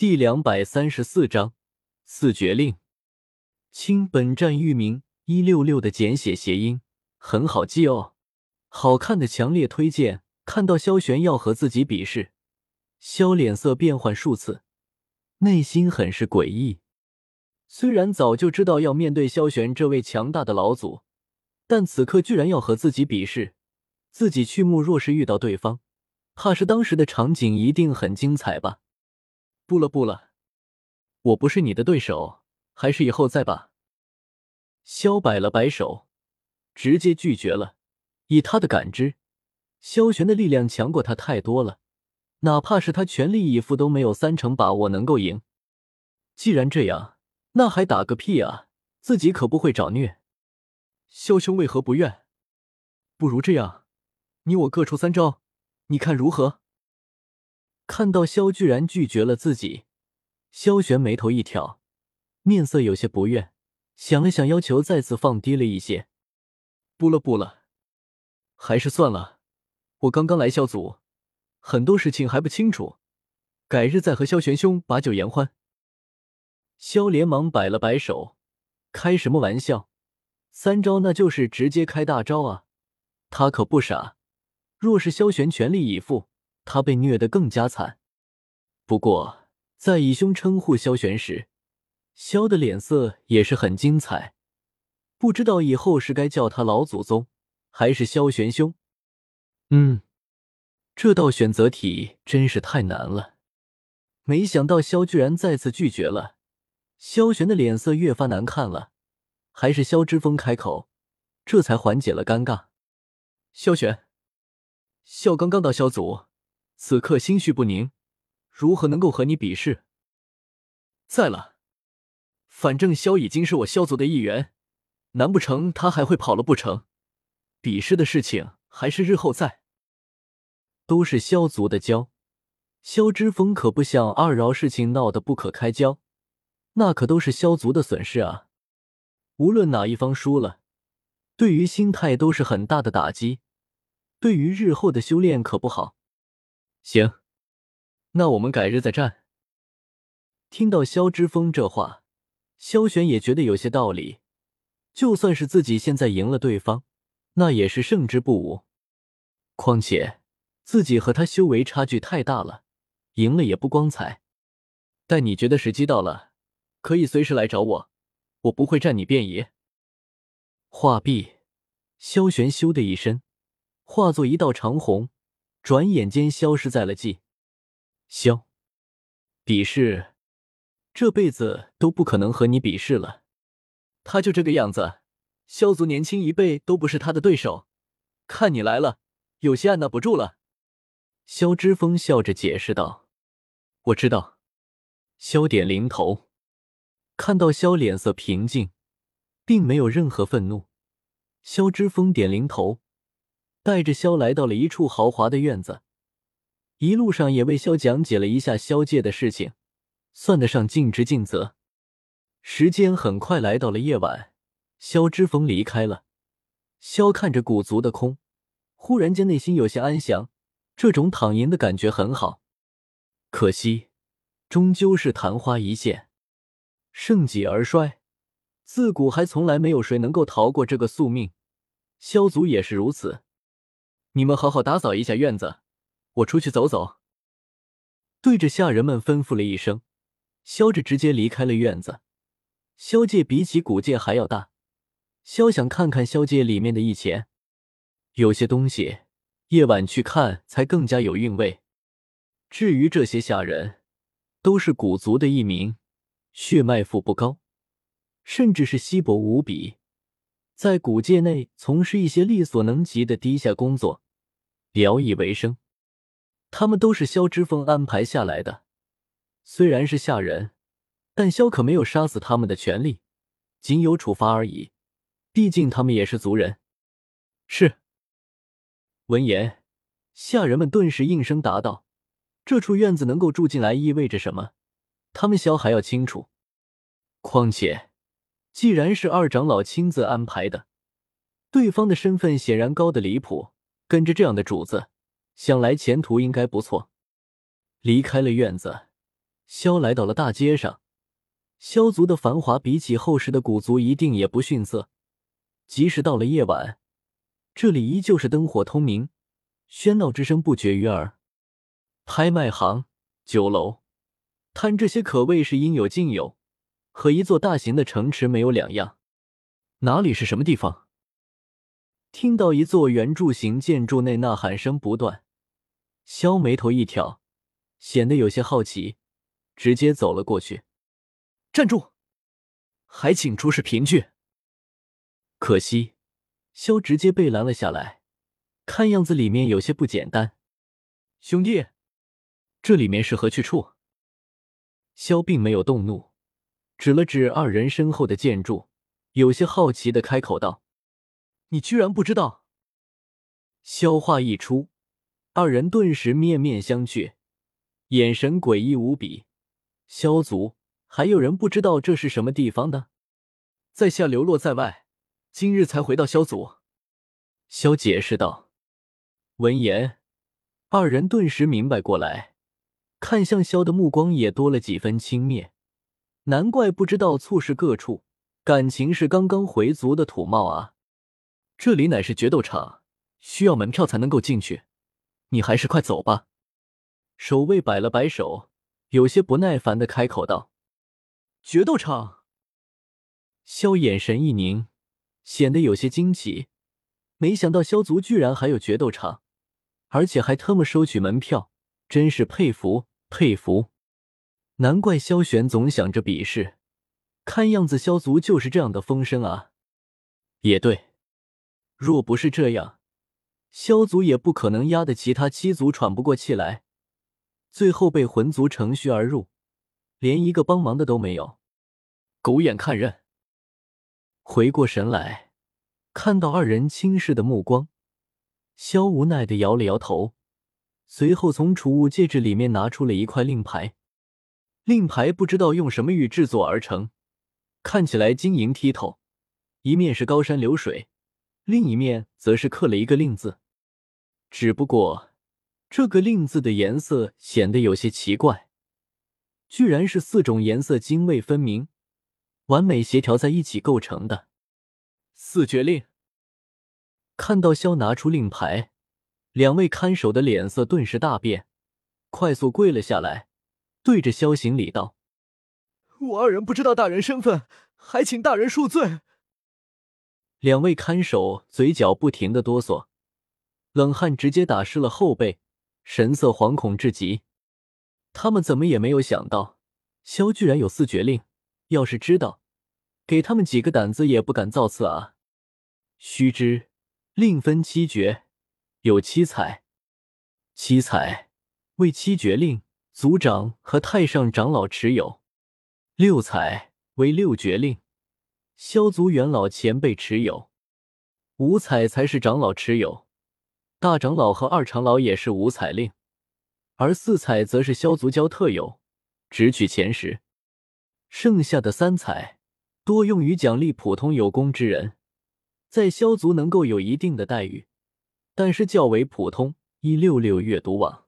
第两百三十四章四绝令。亲，本站域名一六六的简写谐音，很好记哦。好看的强烈推荐。看到萧玄要和自己比试，萧脸色变换数次，内心很是诡异。虽然早就知道要面对萧玄这位强大的老祖，但此刻居然要和自己比试，自己去墓若是遇到对方，怕是当时的场景一定很精彩吧。不了不了，我不是你的对手，还是以后再吧。萧摆了摆手，直接拒绝了。以他的感知，萧玄的力量强过他太多了，哪怕是他全力以赴，都没有三成把握能够赢。既然这样，那还打个屁啊！自己可不会找虐。萧兄为何不愿？不如这样，你我各出三招，你看如何？看到萧居然拒绝了自己，萧玄眉头一挑，面色有些不悦，想了想，要求再次放低了一些。不了不了，还是算了。我刚刚来萧组，很多事情还不清楚，改日再和萧玄兄把酒言欢。萧连忙摆了摆手，开什么玩笑？三招那就是直接开大招啊！他可不傻，若是萧玄全力以赴。他被虐得更加惨，不过在以兄称呼萧玄时，萧的脸色也是很精彩。不知道以后是该叫他老祖宗，还是萧玄兄？嗯，这道选择题真是太难了。没想到萧居然再次拒绝了，萧玄的脸色越发难看了。还是萧之风开口，这才缓解了尴尬。萧玄，萧刚刚到萧族。此刻心绪不宁，如何能够和你比试？在了，反正萧已经是我萧族的一员，难不成他还会跑了不成？比试的事情还是日后再。都是萧族的骄，萧之风可不想二饶事情闹得不可开交，那可都是萧族的损失啊！无论哪一方输了，对于心态都是很大的打击，对于日后的修炼可不好。行，那我们改日再战。听到萧之风这话，萧玄也觉得有些道理。就算是自己现在赢了对方，那也是胜之不武。况且自己和他修为差距太大了，赢了也不光彩。但你觉得时机到了，可以随时来找我，我不会占你便宜。话毕，萧玄咻的一声，化作一道长虹。转眼间消失在了记。萧，比试，这辈子都不可能和你比试了。他就这个样子，萧族年轻一辈都不是他的对手。看你来了，有些按捺不住了。萧之风笑着解释道：“我知道。”萧点零头，看到萧脸色平静，并没有任何愤怒。萧之风点零头。带着萧来到了一处豪华的院子，一路上也为萧讲解了一下萧界的事情，算得上尽职尽责。时间很快来到了夜晚，萧之风离开了。萧看着古族的空，忽然间内心有些安详，这种躺赢的感觉很好。可惜，终究是昙花一现，盛极而衰。自古还从来没有谁能够逃过这个宿命，萧族也是如此。你们好好打扫一下院子，我出去走走。对着下人们吩咐了一声，萧着直接离开了院子。萧界比起古界还要大，萧想看看萧界里面的一钱。有些东西夜晚去看才更加有韵味。至于这些下人，都是古族的一名，血脉富不高，甚至是稀薄无比。在古界内从事一些力所能及的低下工作，聊以为生。他们都是萧之风安排下来的，虽然是下人，但萧可没有杀死他们的权利，仅有处罚而已。毕竟他们也是族人。是。闻言，下人们顿时应声答道：“这处院子能够住进来意味着什么？他们萧还要清楚。况且……”既然是二长老亲自安排的，对方的身份显然高的离谱。跟着这样的主子，想来前途应该不错。离开了院子，萧来到了大街上，萧族的繁华比起后世的古族一定也不逊色。即使到了夜晚，这里依旧是灯火通明，喧闹之声不绝于耳。拍卖行、酒楼、摊这些可谓是应有尽有，和一座大型的城池没有两样。哪里是什么地方？听到一座圆柱形建筑内呐喊声不断，萧眉头一挑，显得有些好奇，直接走了过去。站住！还请出示凭据。可惜，萧直接被拦了下来，看样子里面有些不简单。兄弟，这里面是何去处？萧并没有动怒，指了指二人身后的建筑，有些好奇的开口道。你居然不知道！萧话一出，二人顿时面面相觑，眼神诡异无比。萧族还有人不知道这是什么地方的？在下流落在外，今日才回到萧族。萧解释道。闻言，二人顿时明白过来，看向萧的目光也多了几分轻蔑。难怪不知道醋市各处，感情是刚刚回族的土茂啊！这里乃是决斗场，需要门票才能够进去。你还是快走吧。守卫摆了摆手，有些不耐烦的开口道：“决斗场。”萧眼神一凝，显得有些惊奇。没想到萧族居然还有决斗场，而且还特么收取门票，真是佩服佩服。难怪萧玄总想着比试，看样子萧族就是这样的风声啊。也对。若不是这样，萧族也不可能压得其他七族喘不过气来，最后被魂族乘虚而入，连一个帮忙的都没有。狗眼看人。回过神来，看到二人轻视的目光，萧无奈的摇了摇头，随后从储物戒指里面拿出了一块令牌。令牌不知道用什么玉制作而成，看起来晶莹剔透，一面是高山流水。另一面则是刻了一个“令”字，只不过这个“令”字的颜色显得有些奇怪，居然是四种颜色泾渭分明、完美协调在一起构成的四绝令。看到萧拿出令牌，两位看守的脸色顿时大变，快速跪了下来，对着萧行礼道：“我二人不知道大人身份，还请大人恕罪。”两位看守嘴角不停的哆嗦，冷汗直接打湿了后背，神色惶恐至极。他们怎么也没有想到，萧居然有四绝令。要是知道，给他们几个胆子也不敢造次啊！须知，令分七绝，有七彩，七彩为七绝令，族长和太上长老持有；六彩为六绝令。萧族元老前辈持有，五彩才是长老持有，大长老和二长老也是五彩令，而四彩则是萧族教特有，只取前十。剩下的三彩多用于奖励普通有功之人，在萧族能够有一定的待遇，但是较为普通。一六六阅读网。